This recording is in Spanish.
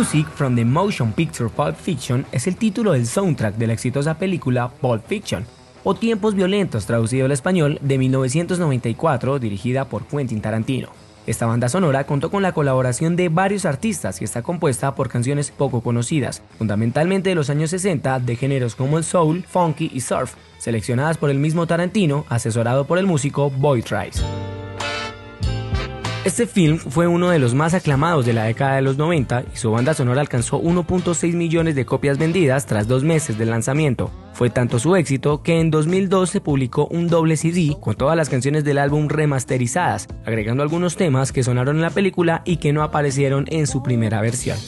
Music from the Motion Picture Pulp Fiction es el título del soundtrack de la exitosa película Pulp Fiction, o Tiempos Violentos traducido al español de 1994 dirigida por Quentin Tarantino. Esta banda sonora contó con la colaboración de varios artistas y está compuesta por canciones poco conocidas, fundamentalmente de los años 60 de géneros como el soul, funky y surf, seleccionadas por el mismo Tarantino, asesorado por el músico Boy Trice. Este film fue uno de los más aclamados de la década de los 90 y su banda sonora alcanzó 1.6 millones de copias vendidas tras dos meses del lanzamiento. Fue tanto su éxito que en 2002 se publicó un doble CD con todas las canciones del álbum remasterizadas, agregando algunos temas que sonaron en la película y que no aparecieron en su primera versión.